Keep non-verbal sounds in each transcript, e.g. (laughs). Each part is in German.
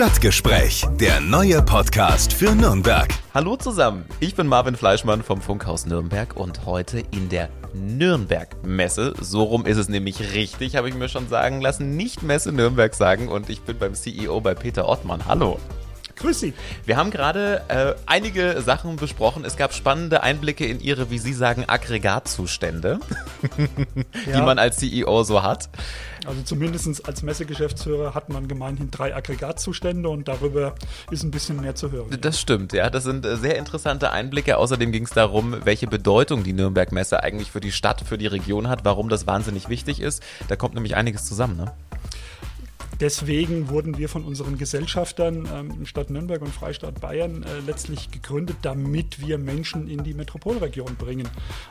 Stadtgespräch, der neue Podcast für Nürnberg. Hallo zusammen, ich bin Marvin Fleischmann vom Funkhaus Nürnberg und heute in der Nürnberg-Messe. So rum ist es nämlich richtig, habe ich mir schon sagen lassen. Nicht Messe Nürnberg sagen und ich bin beim CEO bei Peter Ottmann. Hallo. Grüß Sie. Wir haben gerade äh, einige Sachen besprochen. Es gab spannende Einblicke in Ihre, wie Sie sagen, Aggregatzustände, (laughs) ja. die man als CEO so hat. Also zumindest als Messegeschäftsführer hat man gemeinhin drei Aggregatzustände und darüber ist ein bisschen mehr zu hören. Das stimmt, ja. Das sind äh, sehr interessante Einblicke. Außerdem ging es darum, welche Bedeutung die Nürnberg-Messe eigentlich für die Stadt, für die Region hat, warum das wahnsinnig wichtig ist. Da kommt nämlich einiges zusammen, ne? Deswegen wurden wir von unseren Gesellschaftern ähm, Stadt Nürnberg und Freistaat Bayern äh, letztlich gegründet, damit wir Menschen in die Metropolregion bringen.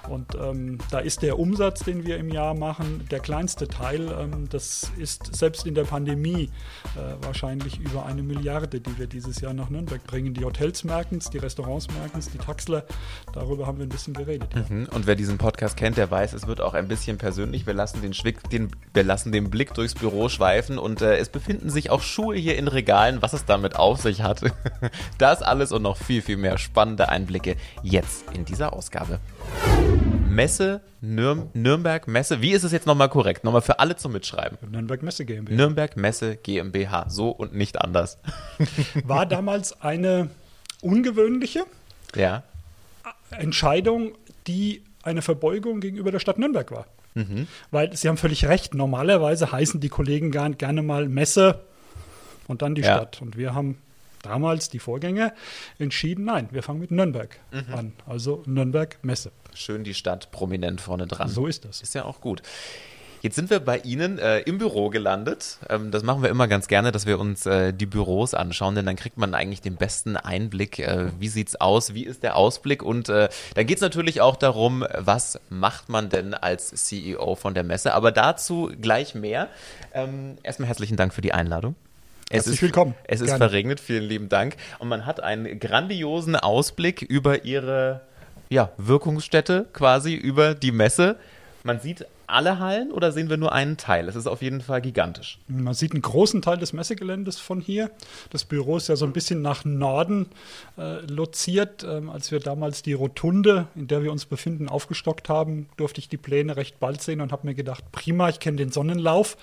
Und ähm, da ist der Umsatz, den wir im Jahr machen, der kleinste Teil. Ähm, das ist selbst in der Pandemie äh, wahrscheinlich über eine Milliarde, die wir dieses Jahr nach Nürnberg bringen. Die Hotels merken es, die Restaurants merken es, die Taxler. Darüber haben wir ein bisschen geredet. Ja. Mhm. Und wer diesen Podcast kennt, der weiß, es wird auch ein bisschen persönlich. Wir lassen den, Schwick, den, wir lassen den Blick durchs Büro schweifen und äh, es befinden sich auch Schuhe hier in Regalen, was es damit auf sich hat. (laughs) Das alles und noch viel, viel mehr spannende Einblicke jetzt in dieser Ausgabe. Messe, Nürn Nürnberg Messe, wie ist es jetzt nochmal korrekt? Nochmal für alle zum Mitschreiben. Nürnberg Messe GmbH. Nürnberg Messe GmbH, so und nicht anders. (laughs) War damals eine ungewöhnliche ja. Entscheidung, die eine Verbeugung gegenüber der Stadt Nürnberg war. Mhm. Weil Sie haben völlig recht, normalerweise heißen die Kollegen gerne mal Messe und dann die ja. Stadt. Und wir haben damals, die Vorgänger, entschieden, nein, wir fangen mit Nürnberg mhm. an. Also Nürnberg Messe. Schön die Stadt prominent vorne dran. So ist das. Ist ja auch gut. Jetzt sind wir bei Ihnen äh, im Büro gelandet. Ähm, das machen wir immer ganz gerne, dass wir uns äh, die Büros anschauen, denn dann kriegt man eigentlich den besten Einblick. Äh, wie sieht's aus? Wie ist der Ausblick? Und äh, dann geht's natürlich auch darum, was macht man denn als CEO von der Messe? Aber dazu gleich mehr. Ähm, erstmal herzlichen Dank für die Einladung. Es Herzlich ist, willkommen. Es ist Gerne. verregnet, vielen lieben Dank. Und man hat einen grandiosen Ausblick über Ihre ja, Wirkungsstätte quasi, über die Messe. Man sieht alle Hallen oder sehen wir nur einen Teil? Es ist auf jeden Fall gigantisch. Man sieht einen großen Teil des Messegeländes von hier. Das Büro ist ja so ein bisschen nach Norden äh, loziert. Ähm, als wir damals die Rotunde, in der wir uns befinden, aufgestockt haben, durfte ich die Pläne recht bald sehen und habe mir gedacht, prima, ich kenne den Sonnenlauf.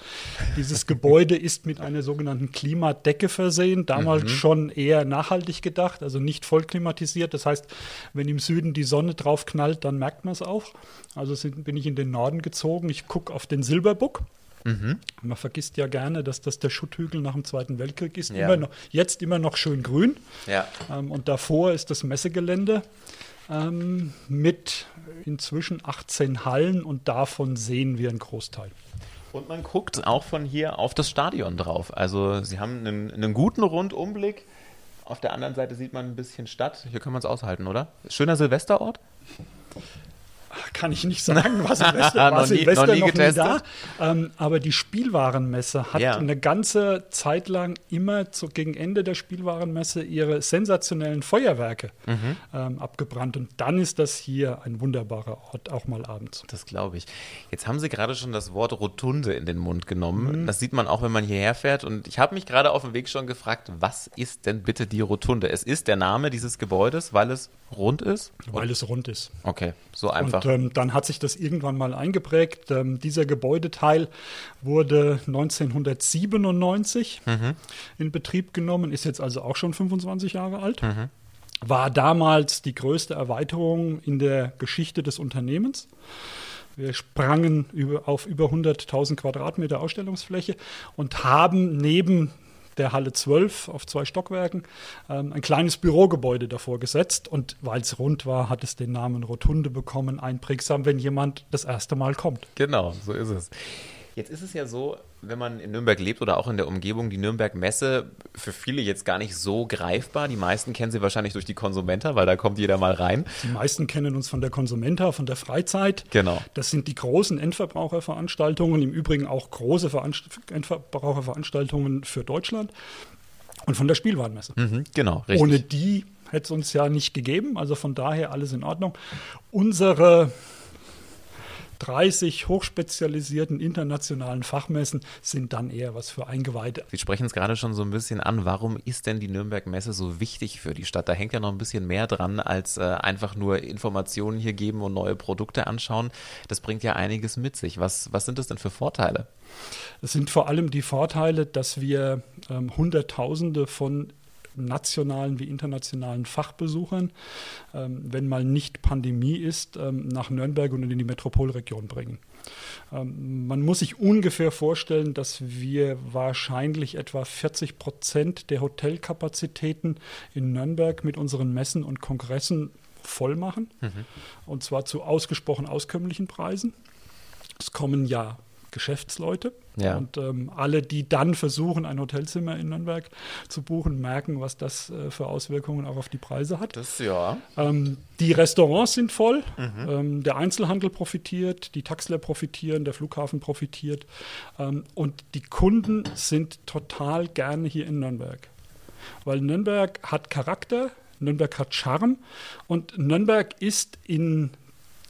Dieses (laughs) Gebäude ist mit einer sogenannten Klimadecke versehen, damals mhm. schon eher nachhaltig gedacht, also nicht voll klimatisiert. Das heißt, wenn im Süden die Sonne drauf knallt, dann merkt man es auch. Also sind, bin ich in den Norden gezogen geflogen. Ich gucke auf den Silberbuck. Mhm. Man vergisst ja gerne, dass das der Schutthügel nach dem Zweiten Weltkrieg ist. Ja. Immer noch, jetzt immer noch schön grün. Ja. Ähm, und davor ist das Messegelände ähm, mit inzwischen 18 Hallen und davon sehen wir einen Großteil. Und man guckt auch von hier auf das Stadion drauf. Also sie haben einen, einen guten Rundumblick. Auf der anderen Seite sieht man ein bisschen Stadt. Hier können wir es aushalten, oder? Schöner Silvesterort? Kann ich nicht sagen, was (laughs) Silvester noch nie, noch nie da. Ähm, aber die Spielwarenmesse hat ja. eine ganze Zeit lang immer zu, gegen Ende der Spielwarenmesse ihre sensationellen Feuerwerke mhm. ähm, abgebrannt. Und dann ist das hier ein wunderbarer Ort, auch mal abends. Das glaube ich. Jetzt haben Sie gerade schon das Wort Rotunde in den Mund genommen. Mhm. Das sieht man auch, wenn man hierher fährt. Und ich habe mich gerade auf dem Weg schon gefragt, was ist denn bitte die Rotunde? Es ist der Name dieses Gebäudes, weil es rund ist? Weil es rund ist. Okay, so einfach. Und ähm, dann hat sich das irgendwann mal eingeprägt. Ähm, dieser Gebäudeteil wurde 1997 mhm. in Betrieb genommen, ist jetzt also auch schon 25 Jahre alt. Mhm. War damals die größte Erweiterung in der Geschichte des Unternehmens. Wir sprangen über, auf über 100.000 Quadratmeter Ausstellungsfläche und haben neben der Halle 12 auf zwei Stockwerken ähm, ein kleines Bürogebäude davor gesetzt. Und weil es rund war, hat es den Namen Rotunde bekommen, einprägsam, wenn jemand das erste Mal kommt. Genau, so ist es. Jetzt ist es ja so, wenn man in Nürnberg lebt oder auch in der Umgebung, die Nürnberg-Messe für viele jetzt gar nicht so greifbar. Die meisten kennen sie wahrscheinlich durch die Konsumenta, weil da kommt jeder mal rein. Die meisten kennen uns von der Konsumenta, von der Freizeit. Genau. Das sind die großen Endverbraucherveranstaltungen, im Übrigen auch große Veranst Endverbraucherveranstaltungen für Deutschland. Und von der Spielwarenmesse. Mhm, genau, richtig. Ohne die hätte es uns ja nicht gegeben. Also von daher alles in Ordnung. Unsere 30 hochspezialisierten internationalen Fachmessen sind dann eher was für Eingeweihte. Sie sprechen es gerade schon so ein bisschen an. Warum ist denn die Nürnberg-Messe so wichtig für die Stadt? Da hängt ja noch ein bisschen mehr dran, als äh, einfach nur Informationen hier geben und neue Produkte anschauen. Das bringt ja einiges mit sich. Was, was sind das denn für Vorteile? Es sind vor allem die Vorteile, dass wir ähm, Hunderttausende von nationalen wie internationalen Fachbesuchern, ähm, wenn mal nicht Pandemie ist, ähm, nach Nürnberg und in die Metropolregion bringen. Ähm, man muss sich ungefähr vorstellen, dass wir wahrscheinlich etwa 40 Prozent der Hotelkapazitäten in Nürnberg mit unseren Messen und Kongressen voll machen. Mhm. Und zwar zu ausgesprochen auskömmlichen Preisen. Es kommen ja Geschäftsleute. Ja. Und ähm, alle, die dann versuchen, ein Hotelzimmer in Nürnberg zu buchen, merken, was das äh, für Auswirkungen auch auf die Preise hat. Das ja. Ähm, die Restaurants sind voll, mhm. ähm, der Einzelhandel profitiert, die Taxler profitieren, der Flughafen profitiert ähm, und die Kunden sind total gerne hier in Nürnberg. Weil Nürnberg hat Charakter, Nürnberg hat Charme und Nürnberg ist in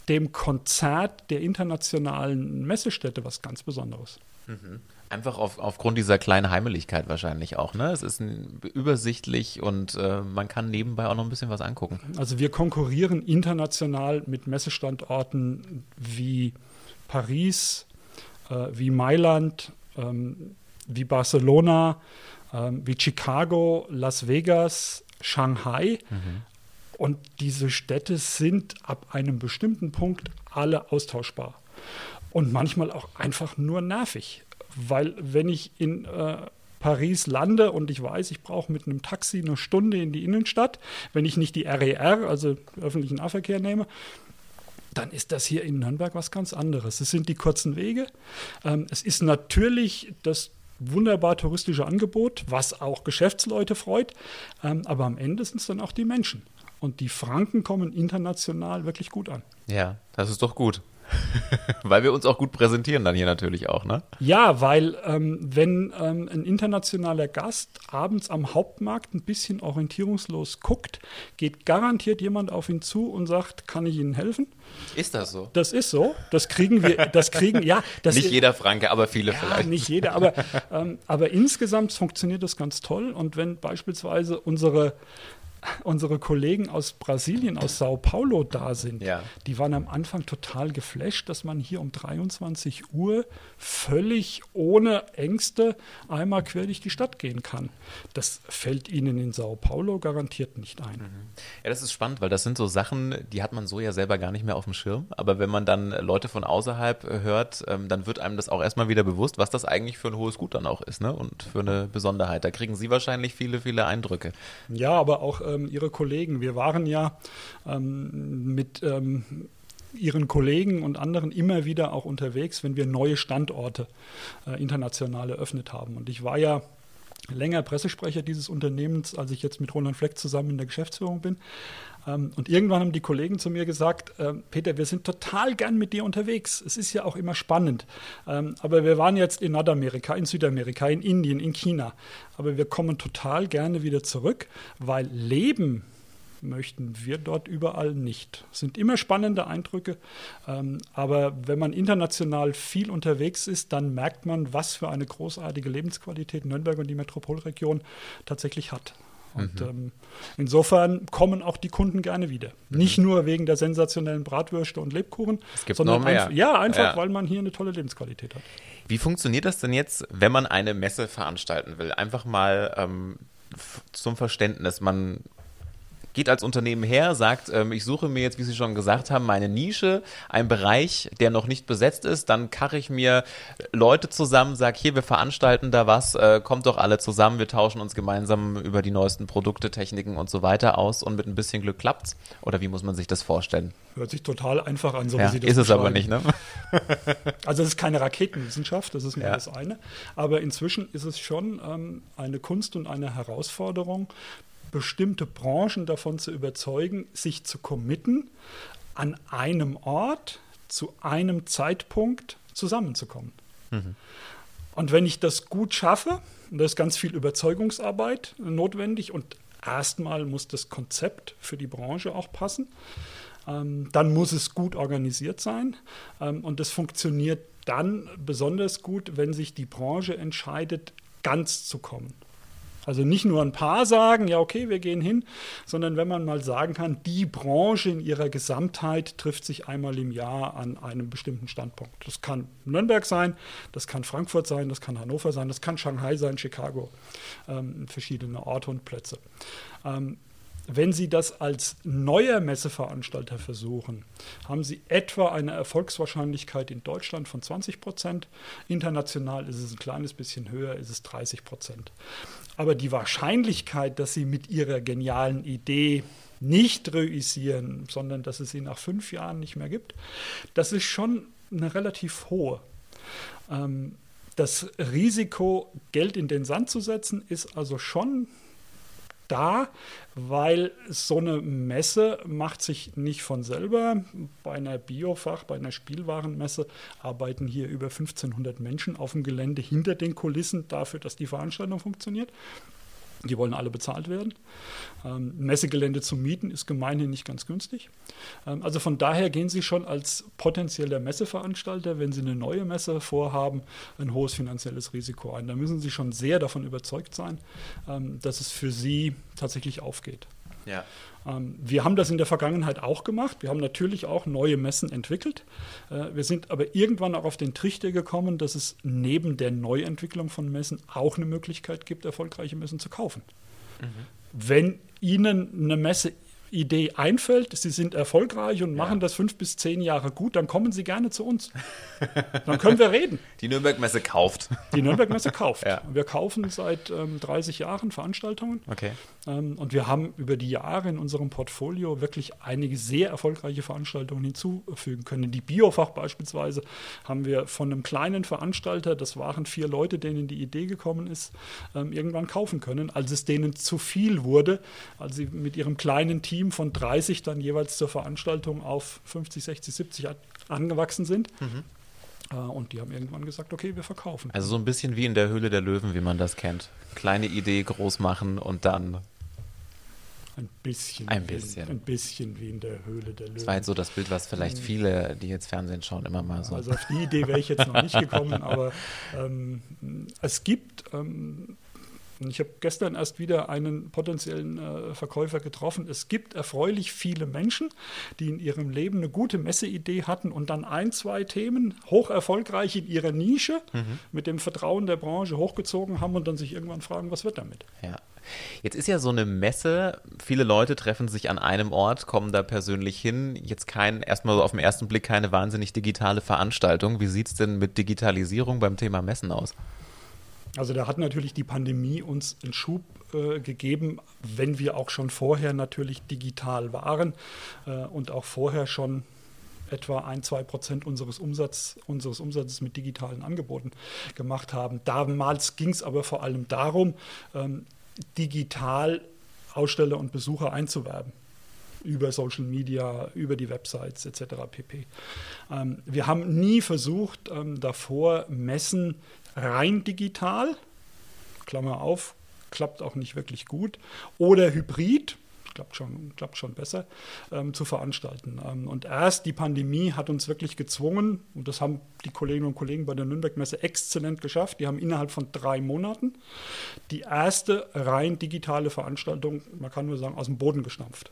dem Konzert der internationalen Messestätte was ganz Besonderes. Mhm. Einfach auf, aufgrund dieser kleinen Heimeligkeit wahrscheinlich auch. Ne? Es ist ein, übersichtlich und äh, man kann nebenbei auch noch ein bisschen was angucken. Also wir konkurrieren international mit Messestandorten wie Paris, äh, wie Mailand, ähm, wie Barcelona, äh, wie Chicago, Las Vegas, Shanghai. Mhm. Und diese Städte sind ab einem bestimmten Punkt alle austauschbar. Und manchmal auch einfach nur nervig. Weil wenn ich in äh, Paris lande und ich weiß, ich brauche mit einem Taxi eine Stunde in die Innenstadt, wenn ich nicht die RER, e also öffentlichen Nahverkehr nehme, dann ist das hier in Nürnberg was ganz anderes. Es sind die kurzen Wege. Ähm, es ist natürlich das wunderbar touristische Angebot, was auch Geschäftsleute freut. Ähm, aber am Ende sind es dann auch die Menschen. Und die Franken kommen international wirklich gut an. Ja, das ist doch gut. (laughs) weil wir uns auch gut präsentieren dann hier natürlich auch, ne? Ja, weil ähm, wenn ähm, ein internationaler Gast abends am Hauptmarkt ein bisschen orientierungslos guckt, geht garantiert jemand auf ihn zu und sagt, kann ich Ihnen helfen? Ist das so? Das ist so. Das kriegen wir, das kriegen, ja. Das nicht jeder Franke, aber viele ja, vielleicht. Nicht jeder, aber, ähm, aber insgesamt funktioniert das ganz toll. Und wenn beispielsweise unsere unsere Kollegen aus Brasilien, aus Sao Paulo da sind, ja. die waren am Anfang total geflasht, dass man hier um 23 Uhr völlig ohne Ängste einmal quer durch die Stadt gehen kann. Das fällt ihnen in Sao Paulo garantiert nicht ein. Mhm. Ja, das ist spannend, weil das sind so Sachen, die hat man so ja selber gar nicht mehr auf dem Schirm. Aber wenn man dann Leute von außerhalb hört, ähm, dann wird einem das auch erstmal wieder bewusst, was das eigentlich für ein hohes Gut dann auch ist ne? und für eine Besonderheit. Da kriegen Sie wahrscheinlich viele, viele Eindrücke. Ja, aber auch äh, ähm, Ihre Kollegen. Wir waren ja ähm, mit ähm, Ihren Kollegen und anderen immer wieder auch unterwegs, wenn wir neue Standorte äh, international eröffnet haben. Und ich war ja länger Pressesprecher dieses Unternehmens, als ich jetzt mit Roland Fleck zusammen in der Geschäftsführung bin. Ähm, und irgendwann haben die Kollegen zu mir gesagt, ähm, Peter, wir sind total gern mit dir unterwegs. Es ist ja auch immer spannend. Ähm, aber wir waren jetzt in Nordamerika, in Südamerika, in Indien, in China. Aber wir kommen total gerne wieder zurück, weil Leben möchten wir dort überall nicht. Es sind immer spannende Eindrücke, aber wenn man international viel unterwegs ist, dann merkt man, was für eine großartige Lebensqualität Nürnberg und die Metropolregion tatsächlich hat. Und mhm. ähm, insofern kommen auch die Kunden gerne wieder. Mhm. Nicht nur wegen der sensationellen Bratwürste und Lebkuchen, es gibt sondern. Einf ja, einfach, ja. weil man hier eine tolle Lebensqualität hat. Wie funktioniert das denn jetzt, wenn man eine Messe veranstalten will? Einfach mal ähm, zum Verständnis. Man geht als Unternehmen her, sagt, ähm, ich suche mir jetzt, wie Sie schon gesagt haben, meine Nische, einen Bereich, der noch nicht besetzt ist, dann karre ich mir Leute zusammen, sage, hier, wir veranstalten da was, äh, kommt doch alle zusammen, wir tauschen uns gemeinsam über die neuesten Produkte, Techniken und so weiter aus und mit ein bisschen Glück klappt's? Oder wie muss man sich das vorstellen? Hört sich total einfach an, so ja, wie Sie das Ist es aber nicht, ne? (laughs) also es ist keine Raketenwissenschaft, das ist mir ja. das eine. Aber inzwischen ist es schon ähm, eine Kunst und eine Herausforderung, bestimmte Branchen davon zu überzeugen, sich zu committen, an einem Ort zu einem Zeitpunkt zusammenzukommen. Mhm. Und wenn ich das gut schaffe, und da ist ganz viel Überzeugungsarbeit notwendig und erstmal muss das Konzept für die Branche auch passen. ähm, dann muss es gut organisiert sein ähm, und das funktioniert dann besonders gut, wenn sich die Branche entscheidet, ganz zu kommen. Also nicht nur ein paar sagen, ja, okay, wir gehen hin, sondern wenn man mal sagen kann, die Branche in ihrer Gesamtheit trifft sich einmal im Jahr an einem bestimmten Standpunkt. Das kann Nürnberg sein, das kann Frankfurt sein, das kann Hannover sein, das kann Shanghai sein, Chicago, ähm, verschiedene Orte und Plätze. Ähm, wenn Sie das als neuer Messeveranstalter versuchen, haben Sie etwa eine Erfolgswahrscheinlichkeit in Deutschland von 20 Prozent. International ist es ein kleines bisschen höher, ist es 30 Prozent. Aber die Wahrscheinlichkeit, dass Sie mit Ihrer genialen Idee nicht reüssieren, sondern dass es sie nach fünf Jahren nicht mehr gibt, das ist schon eine relativ hohe. Ähm, das Risiko, Geld in den Sand zu setzen, ist also schon da, weil so eine Messe macht sich nicht von selber. Bei einer Biofach, bei einer Spielwarenmesse arbeiten hier über 1500 Menschen auf dem Gelände hinter den Kulissen dafür, dass die Veranstaltung funktioniert. Die wollen alle bezahlt werden. Ähm, Messegelände zu mieten ist gemeinhin nicht ganz günstig. Ähm, also von daher gehen Sie schon als potenzieller Messeveranstalter, wenn Sie eine neue Messe vorhaben, ein hohes finanzielles Risiko ein. Da müssen Sie schon sehr davon überzeugt sein, ähm, dass es für Sie tatsächlich aufgeht. Ja. Ähm, wir haben das in der Vergangenheit auch gemacht. Wir haben natürlich auch neue Messen entwickelt. Äh, wir sind aber irgendwann auch auf den Trichter gekommen, dass es neben der Neuentwicklung von Messen auch eine Möglichkeit gibt, erfolgreiche Messen zu kaufen. Mhm. Wenn Ihnen eine Messe Idee einfällt, Sie sind erfolgreich und ja. machen das fünf bis zehn Jahre gut, dann kommen Sie gerne zu uns. Dann können wir reden. (laughs) Die Nürnberg-Messe kauft. Die Nürnberg-Messe kauft. Ja. Wir kaufen seit ähm, 30 Jahren Veranstaltungen. Okay. Ähm, und wir haben über die Jahre in unserem Portfolio wirklich einige sehr erfolgreiche Veranstaltungen hinzufügen können. Die Biofach beispielsweise haben wir von einem kleinen Veranstalter, das waren vier Leute, denen die Idee gekommen ist, ähm, irgendwann kaufen können, als es denen zu viel wurde, als sie mit ihrem kleinen Team von 30 dann jeweils zur Veranstaltung auf 50, 60, 70 angewachsen sind. Mhm. Äh, und die haben irgendwann gesagt, okay, wir verkaufen. Also so ein bisschen wie in der Höhle der Löwen, wie man das kennt. Kleine Idee groß machen und dann ein bisschen. Ein bisschen. Wie, ein bisschen wie in der Höhle der Löwen. Das war jetzt so das Bild, was vielleicht viele, die jetzt Fernsehen schauen, immer mal so. Also auf die Idee wäre ich jetzt noch nicht gekommen, (laughs) aber ähm, es gibt ähm, ich habe gestern erst wieder einen potenziellen äh, Verkäufer getroffen. Es gibt erfreulich viele Menschen, die in ihrem Leben eine gute Messeidee hatten und dann ein, zwei Themen hoch erfolgreich in ihrer Nische mhm. mit dem Vertrauen der Branche hochgezogen haben und dann sich irgendwann fragen, was wird damit? Ja. Jetzt ist ja so eine Messe, viele Leute treffen sich an einem Ort, kommen da persönlich hin. Jetzt kein, erstmal so auf den ersten Blick keine wahnsinnig digitale Veranstaltung. Wie sieht es denn mit Digitalisierung beim Thema Messen aus? Also da hat natürlich die Pandemie uns einen Schub äh, gegeben, wenn wir auch schon vorher natürlich digital waren äh, und auch vorher schon etwa ein, zwei Prozent unseres, Umsatz, unseres Umsatzes mit digitalen Angeboten gemacht haben. Damals ging es aber vor allem darum, ähm, digital Aussteller und Besucher einzuwerben über Social Media, über die Websites etc. pp. Ähm, wir haben nie versucht, ähm, davor Messen rein digital, Klammer auf, klappt auch nicht wirklich gut, oder hybrid, klappt schon, klappt schon besser, ähm, zu veranstalten. Ähm, und erst die Pandemie hat uns wirklich gezwungen, und das haben die Kolleginnen und Kollegen bei der Nürnberg-Messe exzellent geschafft, die haben innerhalb von drei Monaten die erste rein digitale Veranstaltung, man kann nur sagen, aus dem Boden gestampft.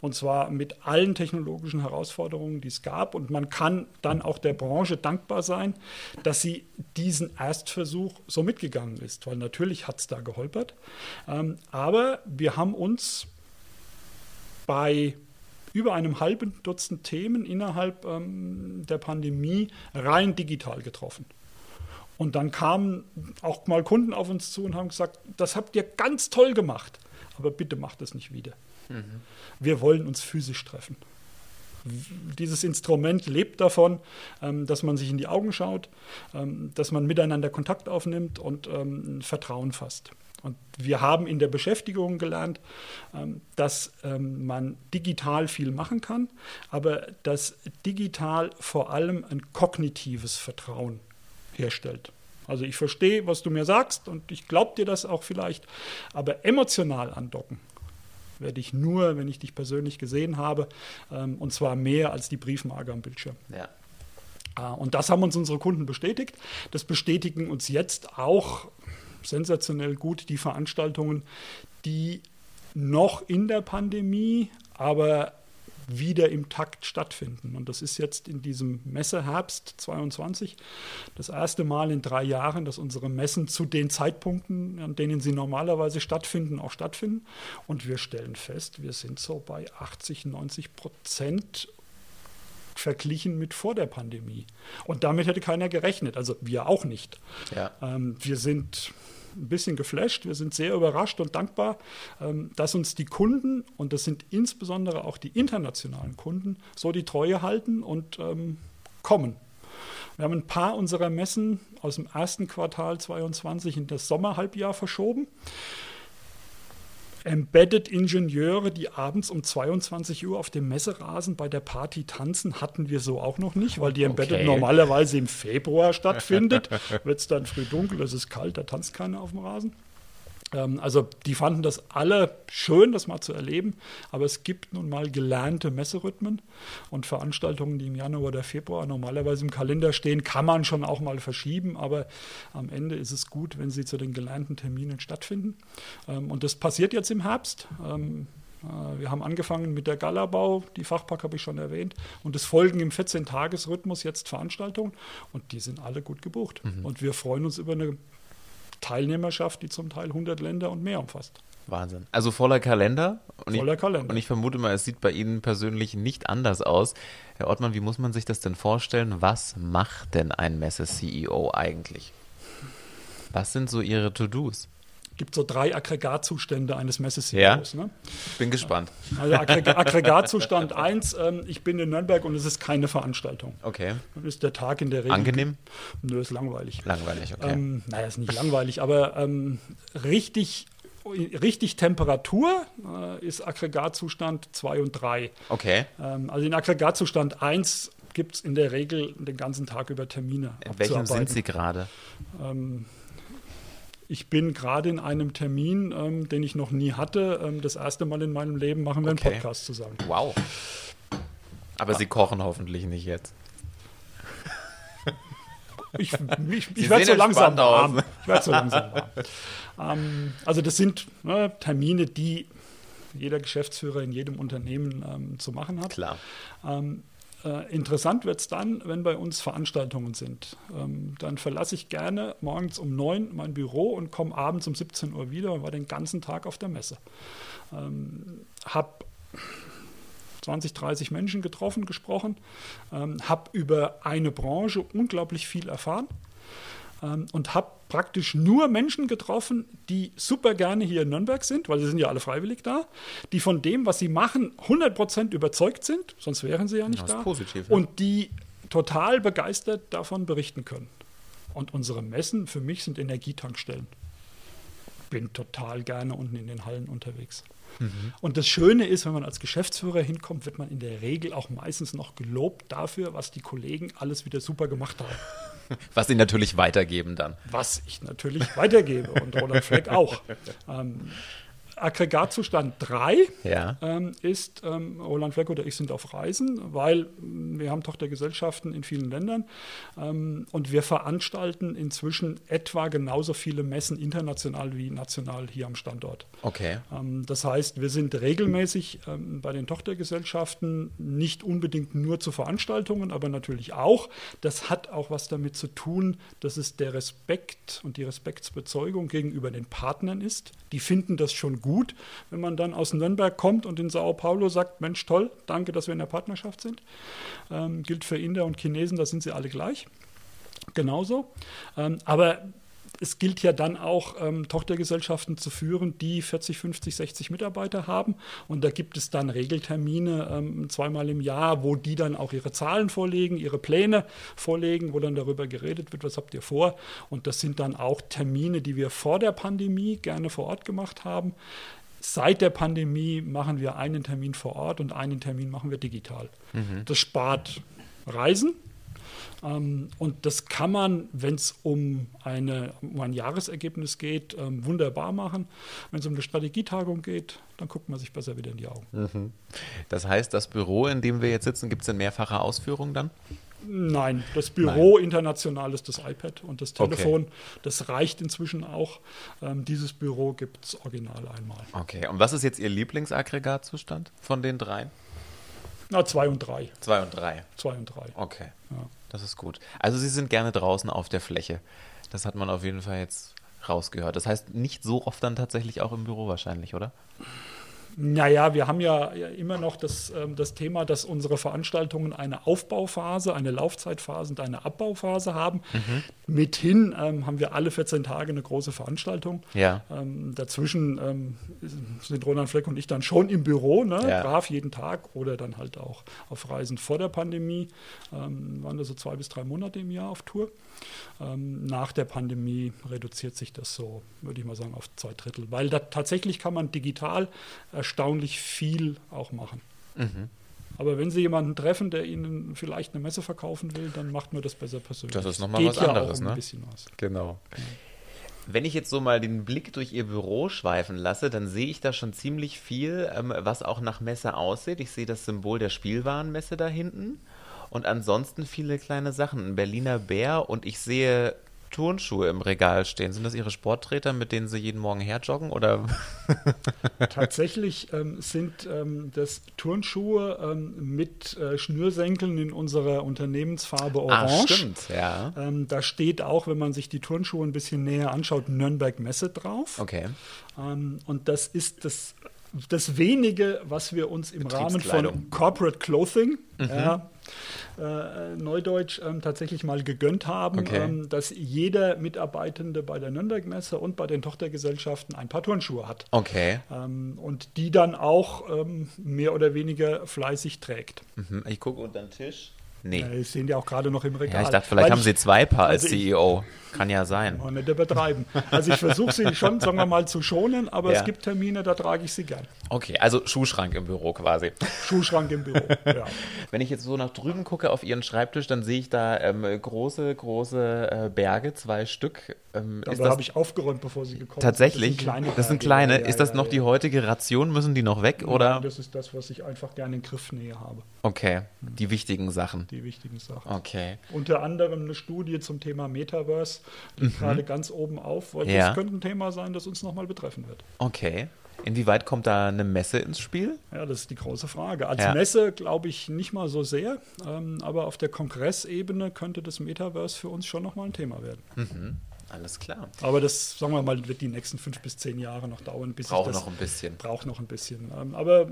Und zwar mit allen technologischen Herausforderungen, die es gab. Und man kann dann auch der Branche dankbar sein, dass sie diesen Erstversuch so mitgegangen ist, weil natürlich hat es da geholpert. Ähm, aber wir haben uns bei über einem halben Dutzend Themen innerhalb ähm, der Pandemie rein digital getroffen. Und dann kamen auch mal Kunden auf uns zu und haben gesagt, das habt ihr ganz toll gemacht, aber bitte macht es nicht wieder. Mhm. Wir wollen uns physisch treffen. Dieses Instrument lebt davon, ähm, dass man sich in die Augen schaut, ähm, dass man miteinander Kontakt aufnimmt und ähm, Vertrauen fasst. Und wir haben in der Beschäftigung gelernt, ähm, dass ähm, man digital viel machen kann, aber dass digital vor allem ein kognitives Vertrauen herstellt. Also ich verstehe, was du mir sagst und ich glaube dir das auch vielleicht, aber emotional andocken, werde ich nur, wenn ich dich persönlich gesehen habe, ähm, und zwar mehr als die Briefmarke am Bildschirm. Ja. Äh, und das haben uns unsere Kunden bestätigt. Das bestätigen uns jetzt auch sensationell gut die Veranstaltungen, die noch in der Pandemie, aber wieder im Takt stattfinden. Und das ist jetzt in diesem Messeherbst 22 das erste Mal in drei Jahren, dass unsere Messen zu den Zeitpunkten, an denen sie normalerweise stattfinden, auch stattfinden. Und wir stellen fest, wir sind so bei 80, 90 Prozent verglichen mit vor der Pandemie. Und damit hätte keiner gerechnet, also wir auch nicht. Ja. Ähm, wir sind ein bisschen geflasht, wir sind sehr überrascht und dankbar, ähm, dass uns die Kunden, und das sind insbesondere auch die internationalen Kunden, so die Treue halten und ähm, kommen. Wir haben ein paar unserer Messen aus dem ersten Quartal 22 in das Sommerhalbjahr verschoben. Embedded-Ingenieure, die abends um 22 Uhr auf dem Messerasen bei der Party tanzen, hatten wir so auch noch nicht, weil die Embedded Okay. normalerweise im Februar stattfindet. Wird es dann früh dunkel, es ist kalt, da tanzt keiner auf dem Rasen. Ähm, also die fanden das alle schön, das mal zu erleben, aber es gibt nun mal gelernte Messerhythmen und Veranstaltungen, die im Januar oder Februar normalerweise im Kalender stehen, kann man schon auch mal verschieben, aber am Ende ist es gut, wenn sie zu den gelernten Terminen stattfinden. Ähm, Und das passiert jetzt im Herbst. Ähm, äh, Wir haben angefangen mit der Galabau, die Fachpark habe ich schon erwähnt, und es folgen im 14-Tages-Rhythmus jetzt Veranstaltungen und die sind alle gut gebucht. Und wir freuen uns über eine Teilnehmerschaft, die zum Teil 100 Länder und mehr umfasst. Wahnsinn. Also voller Kalender. Und Voller ich, Kalender. Und ich vermute mal, es sieht bei Ihnen persönlich nicht anders aus. Herr Ortmann, wie muss man sich das denn vorstellen? Was macht denn ein Messe-CEO eigentlich? Was sind so Ihre To-Dos? Gibt so drei Aggregatzustände eines Messe-CEOs. Ne? Ich bin gespannt. Also Aggreg (laughs) Aggregatzustand 1, ähm, ich bin in Nürnberg und es ist keine Veranstaltung. Okay. Dann ist der Tag in der Regel. Angenehm? Nö, ist langweilig. Langweilig, okay. Ähm, naja, ist nicht langweilig, aber ähm, richtig, richtig Temperatur äh, ist Aggregatzustand 2 und 3. okay. Ähm, also in Aggregatzustand 1 gibt es in der Regel den ganzen Tag über Termine. In welchem sind. Sie gerade? Ähm, ich bin gerade in einem Termin, ähm, den ich noch nie hatte. Ähm, das erste Mal in meinem Leben machen wir Okay. einen Podcast zusammen. Wow. Aber Sie kochen hoffentlich nicht jetzt. Ich, ich, ich werde so langsam warm. Ich werde so langsam warm. ähm, also das sind ne, Termine, die jeder Geschäftsführer in jedem Unternehmen ähm, zu machen hat. Klar. Äh, interessant wird es dann, wenn bei uns Veranstaltungen sind. Ähm, dann verlasse ich gerne morgens um 9 mein Büro und komme abends um 17 Uhr wieder und war den ganzen Tag auf der Messe. Ähm, hab 20, 30 Menschen getroffen, gesprochen, ähm, habe über eine Branche unglaublich viel erfahren ähm, und habe praktisch nur Menschen getroffen, die super gerne hier in Nürnberg sind, weil sie sind ja alle freiwillig da, die von dem, was sie machen, 100% überzeugt sind, sonst wären sie ja nicht da, positiv, ja. und die total begeistert davon berichten können. Und unsere Messen für mich sind Energietankstellen. Bin total gerne unten in den Hallen unterwegs. Und das Schöne ist, wenn man als Geschäftsführer hinkommt, wird man in der Regel auch meistens noch gelobt dafür, was die Kollegen alles wieder super gemacht haben. (laughs) Was Sie natürlich weitergeben dann. Was ich natürlich weitergebe und Roland Fleck auch. (laughs) Ähm, Aggregatzustand 3 Ja. ähm, ist, ähm, Roland Fleck oder ich sind auf Reisen, weil wir haben Tochtergesellschaften in vielen Ländern ähm, und wir veranstalten inzwischen etwa genauso viele Messen international wie national hier am Standort. Okay. Ähm, Das heißt, wir sind regelmäßig ähm, bei den Tochtergesellschaften nicht unbedingt nur zu Veranstaltungen, aber natürlich auch. Das hat auch was damit zu tun, dass es der Respekt und die Respektsbezeugung gegenüber den Partnern ist. Die finden das schon gut, wenn man dann aus Nürnberg kommt und in Sao Paulo sagt, Mensch, toll, danke, dass wir in der Partnerschaft sind. Ähm, gilt für Inder und Chinesen, da sind sie alle gleich. Genauso. Ähm, aber es gilt ja dann auch, ähm, Tochtergesellschaften zu führen, die 40, 50, 60 Mitarbeiter haben. Und da gibt es dann Regeltermine ähm, zweimal im Jahr, wo die dann auch ihre Zahlen vorlegen, ihre Pläne vorlegen, wo dann darüber geredet wird, was habt ihr vor. Und das sind dann auch Termine, die wir vor der Pandemie gerne vor Ort gemacht haben. Seit der Pandemie machen wir einen Termin vor Ort und einen Termin machen wir digital. Das spart Reisen, Ähm, und das kann man, wenn es um, eine, um ein Jahresergebnis geht, ähm, wunderbar machen. Wenn es um eine Strategietagung geht, dann guckt man sich besser wieder in die Augen. Mhm. Das heißt, das Büro, in dem wir jetzt sitzen, gibt es in mehrfacher Ausführung dann? Nein, das Büro Nein. international ist das iPad und das Telefon. Okay. Das reicht inzwischen auch. Ähm, dieses Büro gibt es original einmal. Okay, und was ist jetzt Ihr Lieblingsaggregatzustand von den dreien? Na, zwei und drei. Zwei und drei. Zwei und drei. Okay, ja. Das ist gut. Also Sie sind gerne draußen auf der Fläche. Das hat man auf jeden Fall jetzt rausgehört. Das heißt, nicht so oft dann tatsächlich auch im Büro wahrscheinlich, oder? Naja, wir haben ja immer noch das, ähm, das Thema, dass unsere Veranstaltungen eine Aufbauphase, eine Laufzeitphase und eine Abbauphase haben. Mhm. Mithin ähm, haben wir alle 14 Tage eine große Veranstaltung. Ja. Ähm, dazwischen ähm, sind Roland Fleck und ich dann schon im Büro, ne? ja. brav jeden Tag oder dann halt auch auf Reisen vor der Pandemie. Ähm, waren da so zwei bis drei Monate im Jahr auf Tour. Ähm, nach der Pandemie reduziert sich das so, würde ich mal sagen, auf zwei Drittel, weil da tatsächlich kann man digital erstaunlich viel auch machen. Mhm. Aber wenn Sie jemanden treffen, der Ihnen vielleicht eine Messe verkaufen will, dann macht man das besser persönlich. Das ist nochmal was anderes, um ne? Genau. Wenn ich jetzt so mal den Blick durch Ihr Büro schweifen lasse, dann sehe ich da schon ziemlich viel, ähm, was auch nach Messe aussieht. Ich sehe das Symbol der Spielwarenmesse da hinten. Und ansonsten viele kleine Sachen. Ein Berliner Bär und ich sehe Turnschuhe im Regal stehen. Sind das Ihre Sporttreter, mit denen Sie jeden Morgen herjoggen? Oder? (laughs) Tatsächlich ähm, sind ähm, das Turnschuhe ähm, mit äh, Schnürsenkeln in unserer Unternehmensfarbe ah, Orange. Ah, stimmt, ja. Ähm, da steht auch, wenn man sich die Turnschuhe ein bisschen näher anschaut, Nürnberg Messe drauf. Okay. Ähm, und das ist das das wenige, was wir uns im Rahmen von Corporate Clothing, mhm. ja, äh, Neudeutsch, ähm, tatsächlich mal gegönnt haben, okay. ähm, dass jeder Mitarbeitende bei der Nürnberg-Messe und bei den Tochtergesellschaften ein paar Turnschuhe hat. Okay. Ähm, und die dann auch ähm, mehr oder weniger fleißig trägt. Mhm. Ich gucke unter den Tisch. Nee. Ja, das sehen die auch gerade noch im Regal. Ja, ich dachte, vielleicht Weil haben ich, Sie zwei Paar als also CEO. Kann ja sein. Und nicht übertreiben. Also ich versuche sie schon, sagen wir mal, zu schonen, aber ja. es gibt Termine, da trage ich sie gern. Okay, also Schuhschrank im Büro quasi. Schuhschrank im Büro, ja. (laughs) Wenn ich jetzt so nach drüben gucke auf Ihren Schreibtisch, dann sehe ich da ähm, große, große äh, Berge, zwei Stück. Ähm, da habe ich aufgeräumt, bevor Sie gekommen sind. Tatsächlich? Das sind kleine. Das sind kleine. Ja, ist das noch die heutige Ration? Müssen die noch weg? Nein, oder? das ist das, was ich einfach gerne in Griffnähe habe. Okay, die wichtigen Sachen. Die wichtigen Sachen. Okay. Unter anderem eine Studie zum Thema Metaverse, die mhm. gerade ganz oben auf, weil ja. das könnte ein Thema sein, das uns nochmal betreffen wird. Okay. Inwieweit kommt da eine Messe ins Spiel? Ja, das ist die große Frage. Als ja. Messe glaube ich nicht mal so sehr, ähm, aber auf der Kongressebene könnte das Metaverse für uns schon nochmal ein Thema werden. Mhm. Alles klar. Aber das, sagen wir mal, wird die nächsten fünf bis zehn Jahre noch dauern. Bis braucht noch ein bisschen. Braucht noch ein bisschen. Ähm, aber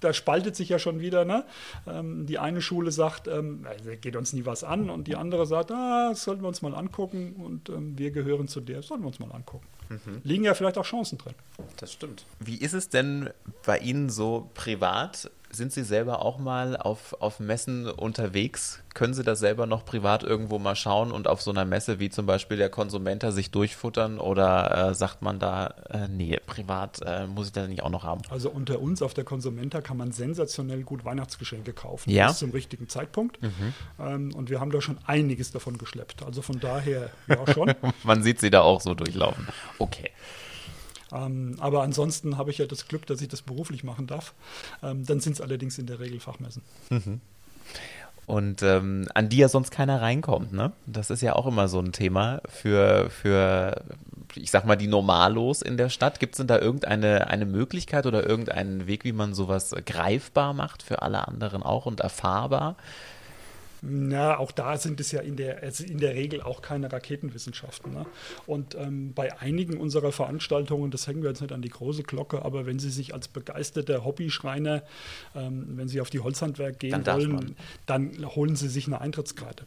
da spaltet sich ja schon wieder. Ne? Ähm, die eine Schule sagt, ähm, geht uns nie was an, und die andere sagt, ah, das sollten wir uns mal angucken, und ähm, wir gehören zu der, sollten wir uns mal angucken. Mhm. Liegen ja vielleicht auch Chancen drin. Das stimmt. Wie ist es denn bei Ihnen so privat? Sind Sie selber auch mal auf, auf Messen unterwegs? Können Sie das selber noch privat irgendwo mal schauen und auf so einer Messe wie zum Beispiel der Konsumenter sich durchfuttern? Oder äh, sagt man da, äh, nee, privat äh, muss ich das nicht auch noch haben? Also unter uns auf der Konsumenter kann man sensationell gut Weihnachtsgeschenke kaufen. Ja. Bis zum richtigen Zeitpunkt. Mhm. Ähm, und wir haben da schon einiges davon geschleppt. Also von daher, ja schon. (laughs) man sieht sie da auch so durchlaufen. Okay. Ähm, aber ansonsten habe ich ja das Glück, dass ich das beruflich machen darf. Ähm, dann sind es allerdings in der Regel Fachmessen. Mhm. Und ähm, an die ja sonst keiner reinkommt, ne? Das ist ja auch immer so ein Thema für, für ich sag mal, die Normalos in der Stadt. Gibt es denn da irgendeine eine Möglichkeit oder irgendeinen Weg, wie man sowas greifbar macht für alle anderen auch und erfahrbar? Na, auch da sind es ja in der, in der Regel auch keine Raketenwissenschaften. Ne? Und ähm, bei einigen unserer Veranstaltungen, das hängen wir jetzt nicht an die große Glocke, aber wenn Sie sich als begeisterter Hobbyschreiner, ähm, wenn Sie auf die Holzhandwerk gehen dann wollen, dann holen Sie sich eine Eintrittskarte.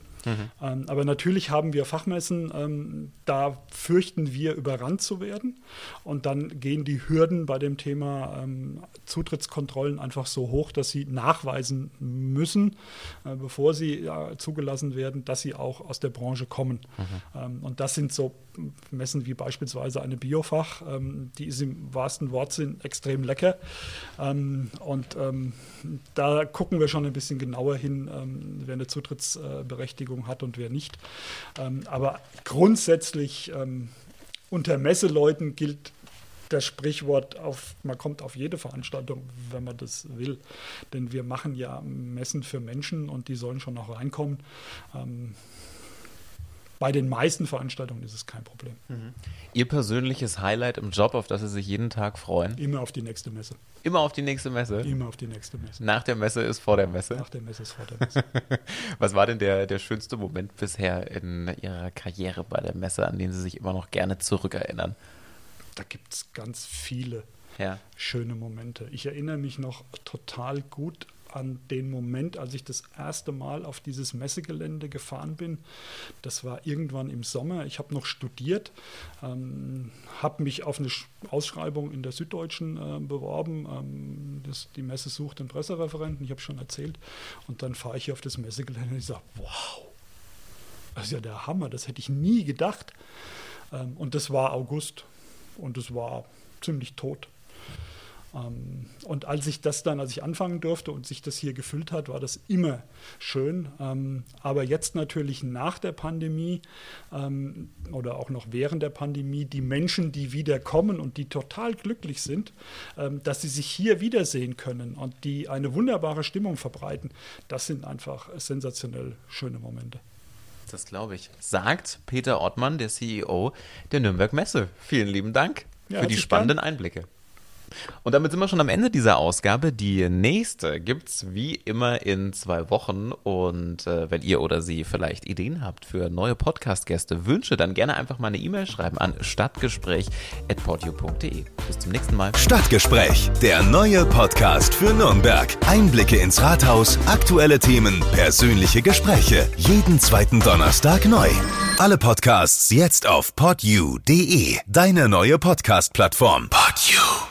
Ähm, aber natürlich haben wir Fachmessen, ähm, da fürchten wir überrannt zu werden. Und dann gehen die Hürden bei dem Thema ähm, Zutrittskontrollen einfach so hoch, dass sie nachweisen müssen, äh, bevor sie äh, zugelassen werden, dass sie auch aus der Branche kommen. Mhm. und das sind so Messen wie beispielsweise eine Biofach, ähm, die ist im wahrsten Wortsinn extrem lecker. Ähm, und ähm, da gucken wir schon ein bisschen genauer hin, ähm, wer eine Zutrittsberechtigung hat und wer nicht. Ähm, aber grundsätzlich ähm, unter Messeleuten gilt das Sprichwort auf, man kommt auf jede Veranstaltung, wenn man das will. Denn wir machen ja Messen für Menschen und die sollen schon noch reinkommen. Ähm, bei den meisten Veranstaltungen ist es kein Problem. Mhm. Ihr persönliches Highlight im Job, auf das Sie sich jeden Tag freuen? Immer auf die nächste Messe. Immer auf die nächste Messe? Immer auf die nächste Messe. Nach der Messe ist vor der Messe? Nach der Messe ist vor der Messe. (laughs) Was war denn der, der schönste Moment bisher in Ihrer Karriere bei der Messe, an den Sie sich immer noch gerne zurückerinnern? Da gibt es ganz viele ja. schöne Momente. Ich erinnere mich noch total gut an den Moment, als ich das erste Mal auf dieses Messegelände gefahren bin. Das war irgendwann im Sommer. Ich habe noch studiert, ähm, habe mich auf eine Ausschreibung in der Süddeutschen äh, beworben. Ähm, das, die Messe sucht einen Pressereferenten, ich habe schon erzählt. Und dann fahre ich hier auf das Messegelände und sage, wow, das ist ja der Hammer, das hätte ich nie gedacht. Ähm, und das war August und es war ziemlich tot. Ähm, und als ich das dann, als ich anfangen durfte und sich das hier gefüllt hat, war das immer schön. Ähm, aber jetzt natürlich nach der Pandemie ähm, oder auch noch während der Pandemie, die Menschen, die wieder kommen und die total glücklich sind, dass sie sich hier wiedersehen können und die eine wunderbare Stimmung verbreiten, das sind einfach sensationell schöne Momente. Das glaube ich. Sagt Peter Ottmann, der CEO der Nürnberg Messe. Vielen lieben Dank ja, für die spannenden gern. Einblicke. Und damit sind wir schon am Ende dieser Ausgabe. Die nächste gibt's wie immer in zwei Wochen. Und äh, wenn ihr oder sie vielleicht Ideen habt für neue Podcast-Gäste, Wünsche, dann gerne einfach mal eine E-Mail schreiben an stadtgespräch.podio.de. Bis zum nächsten Mal. Stadtgespräch, der neue Podcast für Nürnberg. Einblicke ins Rathaus, aktuelle Themen, persönliche Gespräche. Jeden zweiten Donnerstag neu. Alle Podcasts jetzt auf podyou.de, deine neue Podcast-Plattform. Podyou.